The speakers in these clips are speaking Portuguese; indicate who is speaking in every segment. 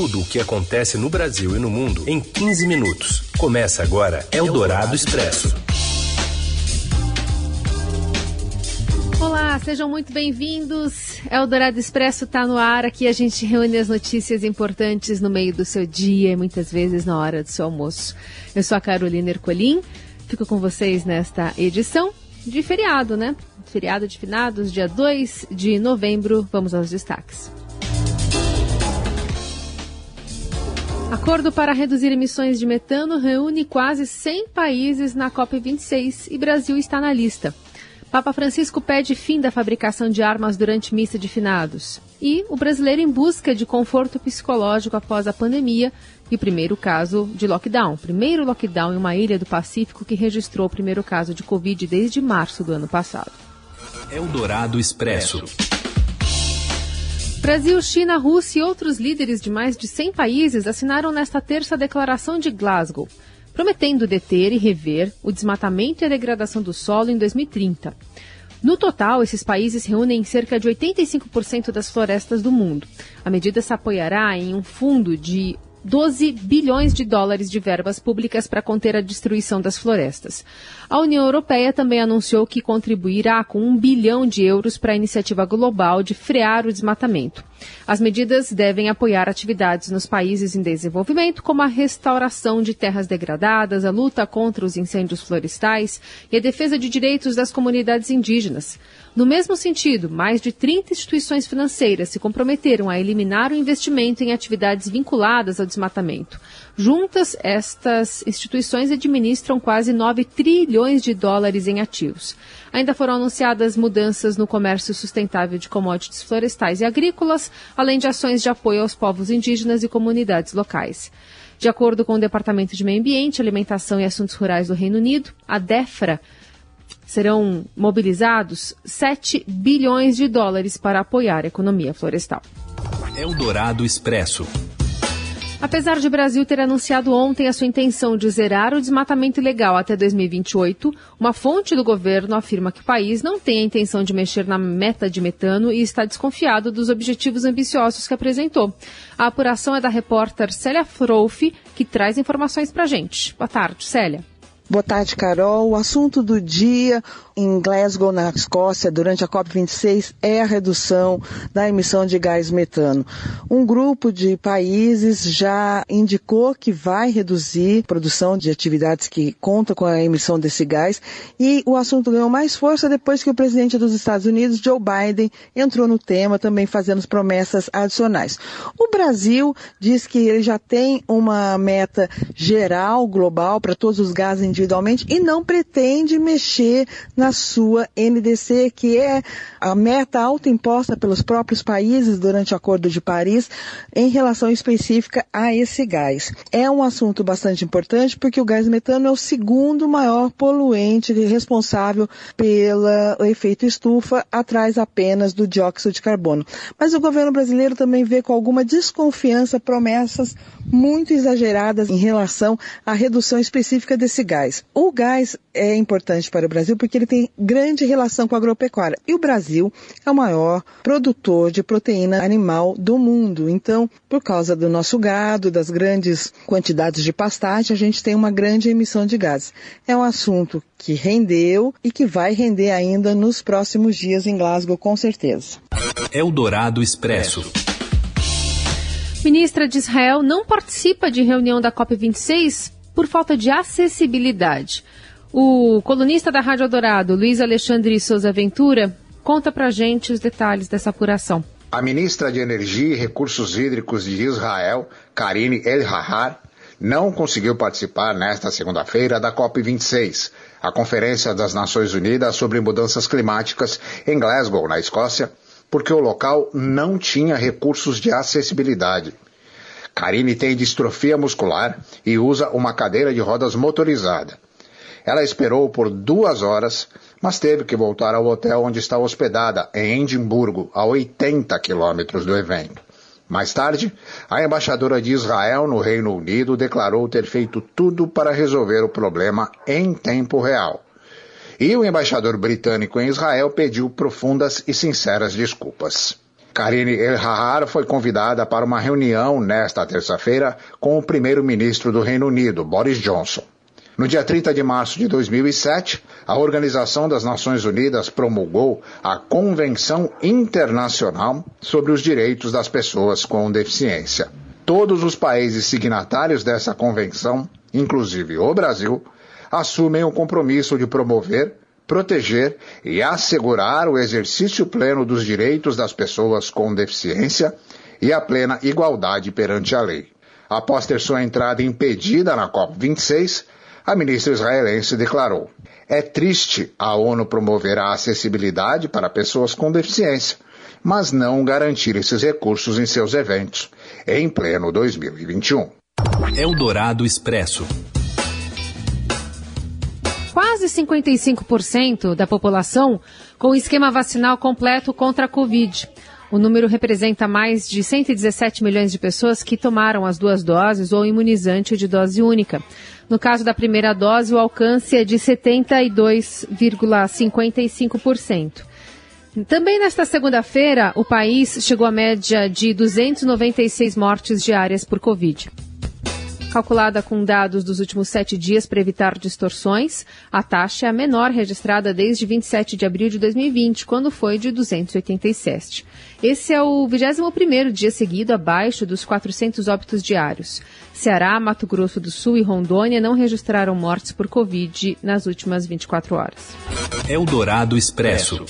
Speaker 1: tudo o que acontece no Brasil e no mundo em 15 minutos. Começa agora Eldorado Expresso.
Speaker 2: Olá, sejam muito bem-vindos. Eldorado Expresso está no ar. Aqui a gente reúne as notícias importantes no meio do seu dia e muitas vezes na hora do seu almoço. Eu sou a Carolina Ercolim, fico com vocês nesta edição de feriado, né? Feriado de finados, dia 2 de novembro. Vamos aos destaques. Acordo para reduzir emissões de metano reúne quase 100 países na COP26 e Brasil está na lista. Papa Francisco pede fim da fabricação de armas durante missa de finados. E o brasileiro em busca de conforto psicológico após a pandemia e o primeiro caso de lockdown. Primeiro lockdown em uma ilha do Pacífico que registrou o primeiro caso de Covid desde março do ano passado.
Speaker 1: Eldorado Expresso.
Speaker 2: Brasil, China, Rússia e outros líderes de mais de 100 países assinaram nesta terça a Declaração de Glasgow, prometendo deter e rever o desmatamento e a degradação do solo em 2030. No total, esses países reúnem cerca de 85% das florestas do mundo. A medida se apoiará em um fundo de 12 bilhões de dólares de verbas públicas para conter a destruição das florestas. A União Europeia também anunciou que contribuirá com um bilhão de euros para a iniciativa global de frear o desmatamento. As medidas devem apoiar atividades nos países em desenvolvimento, como a restauração de terras degradadas, a luta contra os incêndios florestais e a defesa de direitos das comunidades indígenas. No mesmo sentido, mais de 30 instituições financeiras se comprometeram a eliminar o investimento em atividades vinculadas ao desmatamento. Juntas, estas instituições administram quase 9 trilhões de dólares em ativos. Ainda foram anunciadas mudanças no comércio sustentável de commodities florestais e agrícolas, além de ações de apoio aos povos indígenas e comunidades locais. De acordo com o Departamento de Meio Ambiente, Alimentação e Assuntos Rurais do Reino Unido, a DEFRA serão mobilizados 7 bilhões de dólares para apoiar a economia florestal.
Speaker 1: Eldorado Expresso.
Speaker 2: Apesar de o Brasil ter anunciado ontem a sua intenção de zerar o desmatamento ilegal até 2028, uma fonte do governo afirma que o país não tem a intenção de mexer na meta de metano e está desconfiado dos objetivos ambiciosos que apresentou. A apuração é da repórter Célia Frouf, que traz informações para a gente. Boa tarde, Célia.
Speaker 3: Boa tarde, Carol. O assunto do dia em Glasgow, na Escócia, durante a COP26, é a redução da emissão de gás metano. Um grupo de países já indicou que vai reduzir a produção de atividades que contam com a emissão desse gás e o assunto ganhou mais força depois que o presidente dos Estados Unidos, Joe Biden, entrou no tema, também fazendo promessas adicionais. O Brasil diz que ele já tem uma meta geral, global, para todos os gases individualmente e não pretende mexer na sua NDC, que é a meta autoimposta pelos próprios países durante o Acordo de Paris em relação específica a esse gás. É um assunto bastante importante porque o gás metano é o segundo maior poluente responsável pelo efeito estufa, atrás apenas do dióxido de carbono. Mas o governo brasileiro também vê com alguma desconfiança promessas muito exageradas em relação à redução específica desse gás. O gás é importante para o Brasil porque ele tem grande relação com a agropecuária. E o Brasil é o maior produtor de proteína animal do mundo. Então, por causa do nosso gado, das grandes quantidades de pastagem, a gente tem uma grande emissão de gases. É um assunto que rendeu e que vai render ainda nos próximos dias em Glasgow, com certeza.
Speaker 1: Eldorado Expresso.
Speaker 2: Ministra de Israel não participa de reunião da COP26 por falta de acessibilidade. O colunista da Rádio Dourado, Luiz Alexandre Souza Ventura, conta pra gente os detalhes dessa apuração.
Speaker 4: A ministra de Energia e Recursos Hídricos de Israel, Karine El-Hahar, não conseguiu participar nesta segunda-feira da COP26, a Conferência das Nações Unidas sobre Mudanças Climáticas, em Glasgow, na Escócia, porque o local não tinha recursos de acessibilidade. Karine tem distrofia muscular e usa uma cadeira de rodas motorizada. Ela esperou por duas horas, mas teve que voltar ao hotel onde está hospedada, em Edimburgo, a 80 quilômetros do evento. Mais tarde, a embaixadora de Israel no Reino Unido declarou ter feito tudo para resolver o problema em tempo real. E o embaixador britânico em Israel pediu profundas e sinceras desculpas. Karine El-Hahar foi convidada para uma reunião nesta terça-feira com o primeiro-ministro do Reino Unido, Boris Johnson. No dia 30 de março de 2007, a Organização das Nações Unidas promulgou a Convenção Internacional sobre os Direitos das Pessoas com Deficiência. Todos os países signatários dessa convenção, inclusive o Brasil, assumem o compromisso de promover, proteger e assegurar o exercício pleno dos direitos das pessoas com deficiência e a plena igualdade perante a lei. Após ter sua entrada impedida na COP26, a ministra israelense declarou: É triste a ONU promover a acessibilidade para pessoas com deficiência, mas não garantir esses recursos em seus eventos em pleno 2021.
Speaker 1: Eldorado Expresso.
Speaker 2: Quase 55% da população com esquema vacinal completo contra a Covid. O número representa mais de 117 milhões de pessoas que tomaram as duas doses ou imunizante de dose única. No caso da primeira dose, o alcance é de 72,55%. Também nesta segunda-feira, o país chegou à média de 296 mortes diárias por Covid. Calculada com dados dos últimos sete dias para evitar distorções, a taxa é a menor registrada desde 27 de abril de 2020, quando foi de 287. Esse é o 21º dia seguido abaixo dos 400 óbitos diários. Ceará, Mato Grosso do Sul e Rondônia não registraram mortes por Covid nas últimas 24 horas.
Speaker 1: Eldorado Expresso.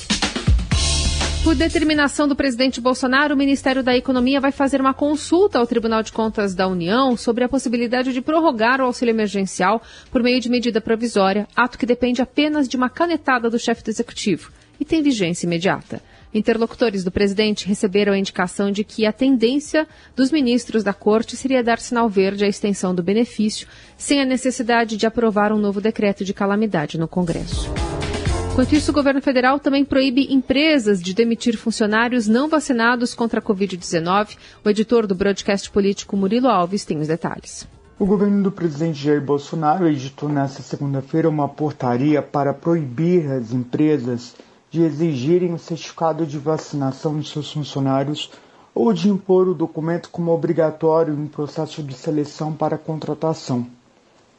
Speaker 2: Por determinação do presidente Bolsonaro, o Ministério da Economia vai fazer uma consulta ao Tribunal de Contas da União sobre a possibilidade de prorrogar o auxílio emergencial por meio de medida provisória, ato que depende apenas de uma canetada do chefe do executivo e tem vigência imediata. Interlocutores do presidente receberam a indicação de que a tendência dos ministros da corte seria dar sinal verde à extensão do benefício, sem a necessidade de aprovar um novo decreto de calamidade no Congresso. Enquanto isso, o governo federal também proíbe empresas de demitir funcionários não vacinados contra a Covid-19. O editor do broadcast político Murilo Alves tem os detalhes.
Speaker 5: O governo do presidente Jair Bolsonaro editou nesta segunda-feira uma portaria para proibir as empresas de exigirem o certificado de vacinação de seus funcionários ou de impor o documento como obrigatório em processo de seleção para contratação.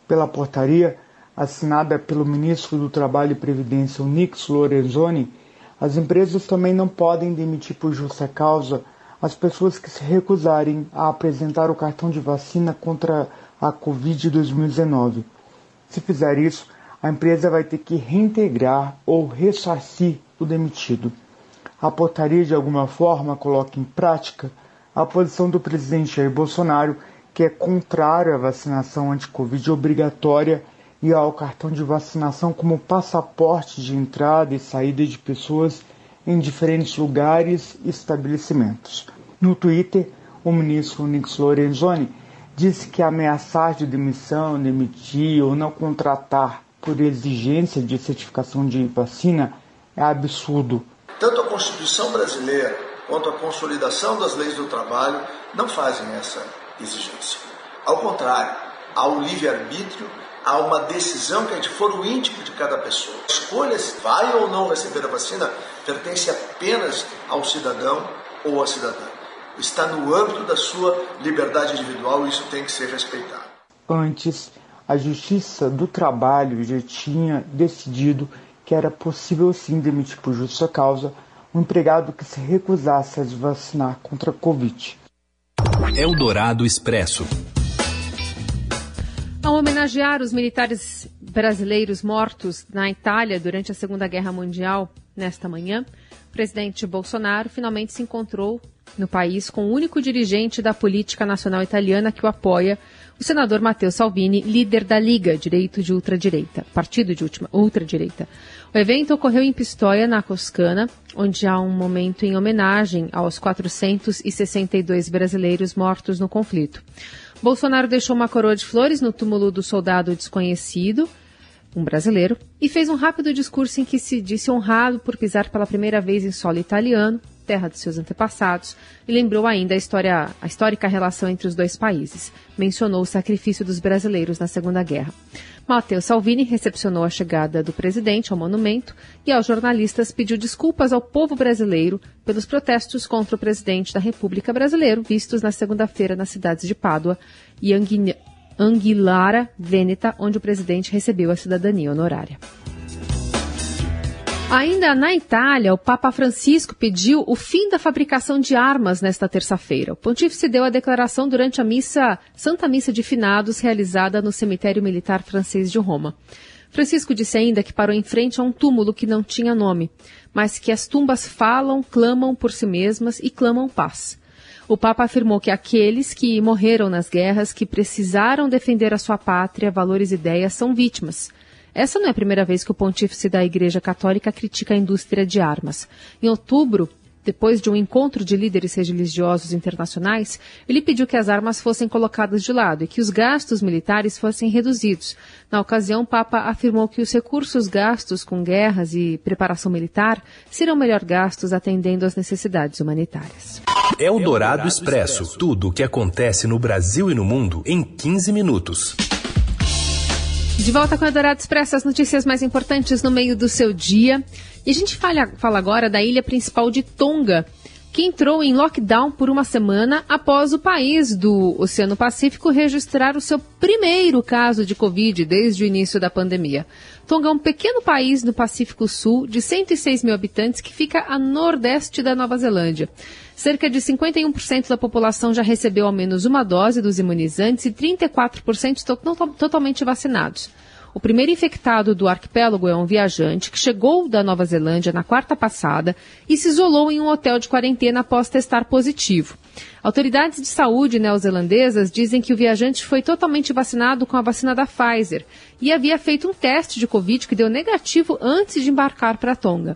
Speaker 5: Pela portaria, assinada pelo ministro do Trabalho e Previdência, Nix Lorenzoni, as empresas também não podem demitir por justa causa as pessoas que se recusarem a apresentar o cartão de vacina contra a Covid-2019. Se fizer isso, a empresa vai ter que reintegrar ou ressarcir o demitido. A portaria, de alguma forma, coloca em prática a posição do presidente Jair Bolsonaro, que é contrário à vacinação anti-Covid obrigatória e ao cartão de vacinação como passaporte de entrada e saída de pessoas em diferentes lugares e estabelecimentos. No Twitter, o ministro Nix Lorenzoni disse que ameaçar de demissão, demitir ou não contratar por exigência de certificação de vacina é absurdo.
Speaker 6: Tanto a Constituição brasileira quanto a consolidação das leis do trabalho não fazem essa exigência. Ao contrário, há o livre-arbítrio há uma decisão que é de foro íntimo de cada pessoa. A escolha se vai ou não receber a vacina pertence apenas ao cidadão ou à cidadã. Está no âmbito da sua liberdade individual e isso tem que ser respeitado.
Speaker 5: Antes, a Justiça do Trabalho já tinha decidido que era possível sim demitir por justa causa um empregado que se recusasse a se vacinar contra a Covid.
Speaker 1: Eldorado Expresso.
Speaker 2: Ao homenagear os militares brasileiros mortos na Itália durante a Segunda Guerra Mundial nesta manhã, o presidente Bolsonaro finalmente se encontrou no país com o único dirigente da política nacional italiana que o apoia, o senador Matteo Salvini, líder da Liga Direito de Ultradireita, partido de última ultradireita. O evento ocorreu em Pistoia, na Toscana, onde há um momento em homenagem aos 462 brasileiros mortos no conflito. Bolsonaro deixou uma coroa de flores no túmulo do soldado desconhecido, um brasileiro, e fez um rápido discurso em que se disse honrado por pisar pela primeira vez em solo italiano terra dos seus antepassados, e lembrou ainda a, história, a histórica relação entre os dois países. Mencionou o sacrifício dos brasileiros na Segunda Guerra. Matteo Salvini recepcionou a chegada do presidente ao monumento e aos jornalistas pediu desculpas ao povo brasileiro pelos protestos contra o presidente da República Brasileira vistos na segunda-feira nas cidades de Pádua e Anguillara, Vêneta, onde o presidente recebeu a cidadania honorária. Ainda na Itália, o Papa Francisco pediu o fim da fabricação de armas nesta terça-feira. O pontífice deu a declaração durante a missa Santa Missa de Finados realizada no cemitério militar francês de Roma. Francisco disse ainda que parou em frente a um túmulo que não tinha nome, mas que as tumbas falam, clamam por si mesmas e clamam paz. O Papa afirmou que aqueles que morreram nas guerras, que precisaram defender a sua pátria, valores e ideias, são vítimas essa não é a primeira vez que o pontífice da Igreja Católica critica a indústria de armas. Em outubro, depois de um encontro de líderes religiosos internacionais, ele pediu que as armas fossem colocadas de lado e que os gastos militares fossem reduzidos. Na ocasião, o Papa afirmou que os recursos gastos com guerras e preparação militar serão melhor gastos atendendo às necessidades humanitárias.
Speaker 1: É o Dourado Expresso. Tudo o que acontece no Brasil e no mundo em 15 minutos.
Speaker 2: De volta com a Dourado Expresso, as notícias mais importantes no meio do seu dia. E a gente fala, fala agora da ilha principal de Tonga, que entrou em lockdown por uma semana após o país do Oceano Pacífico registrar o seu primeiro caso de Covid desde o início da pandemia. Tonga é um pequeno país no Pacífico Sul, de 106 mil habitantes, que fica a nordeste da Nova Zelândia. Cerca de 51% da população já recebeu ao menos uma dose dos imunizantes e 34% estão totalmente vacinados. O primeiro infectado do arquipélago é um viajante que chegou da Nova Zelândia na quarta passada e se isolou em um hotel de quarentena após testar positivo. Autoridades de saúde neozelandesas dizem que o viajante foi totalmente vacinado com a vacina da Pfizer e havia feito um teste de Covid que deu negativo antes de embarcar para Tonga.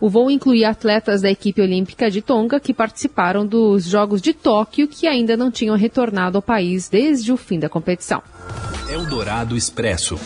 Speaker 2: O voo incluía atletas da equipe olímpica de Tonga que participaram dos Jogos de Tóquio que ainda não tinham retornado ao país desde o fim da competição.
Speaker 1: Eldorado Expresso.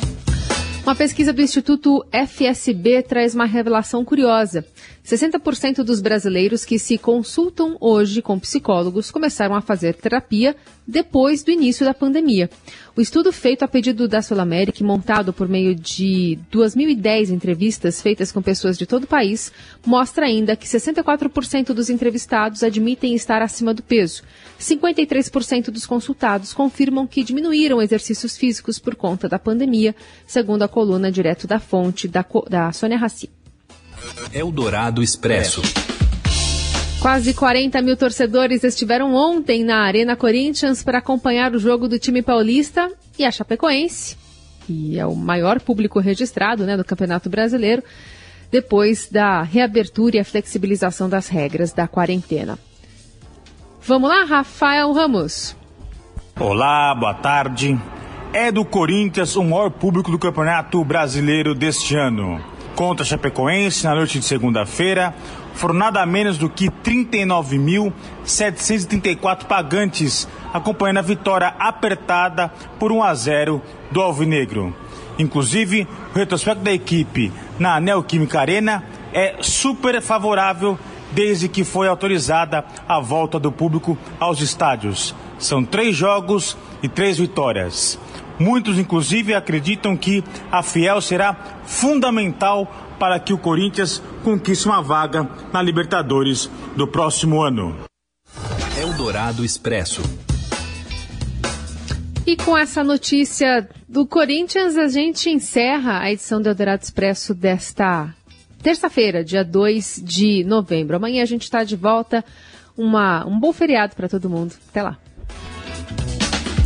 Speaker 2: Uma pesquisa do Instituto FSB traz uma revelação curiosa. 60% dos brasileiros que se consultam hoje com psicólogos começaram a fazer terapia depois do início da pandemia. O estudo feito a pedido da Sul América, montado por meio de 2.010 entrevistas feitas com pessoas de todo o país, mostra ainda que 64% dos entrevistados admitem estar acima do peso. 53% dos consultados confirmam que diminuíram exercícios físicos por conta da pandemia, segundo a coluna direto da fonte da, da Sônia Raci.
Speaker 1: Eldorado Expresso.
Speaker 2: Quase 40 mil torcedores estiveram ontem na Arena Corinthians para acompanhar o jogo do time paulista e a Chapecoense, que é o maior público registrado né, do Campeonato Brasileiro, depois da reabertura e a flexibilização das regras da quarentena. Vamos lá, Rafael Ramos.
Speaker 7: Olá, boa tarde. É do Corinthians o maior público do Campeonato Brasileiro deste ano. Contra a Chapecoense na noite de segunda-feira, foram nada menos do que 39.734 pagantes, acompanhando a vitória apertada por 1 a 0 do Alvinegro. Inclusive, o retrospecto da equipe na Neoquímica Arena é super favorável desde que foi autorizada a volta do público aos estádios. São três jogos e três vitórias. Muitos, inclusive, acreditam que a Fiel será fundamental para que o Corinthians conquiste uma vaga na Libertadores do próximo ano.
Speaker 1: Eldorado Expresso.
Speaker 2: E com essa notícia do Corinthians, a gente encerra a edição do Eldorado Expresso desta terça-feira, dia 2 de novembro. Amanhã a gente está de volta. Uma, um bom feriado para todo mundo. Até lá.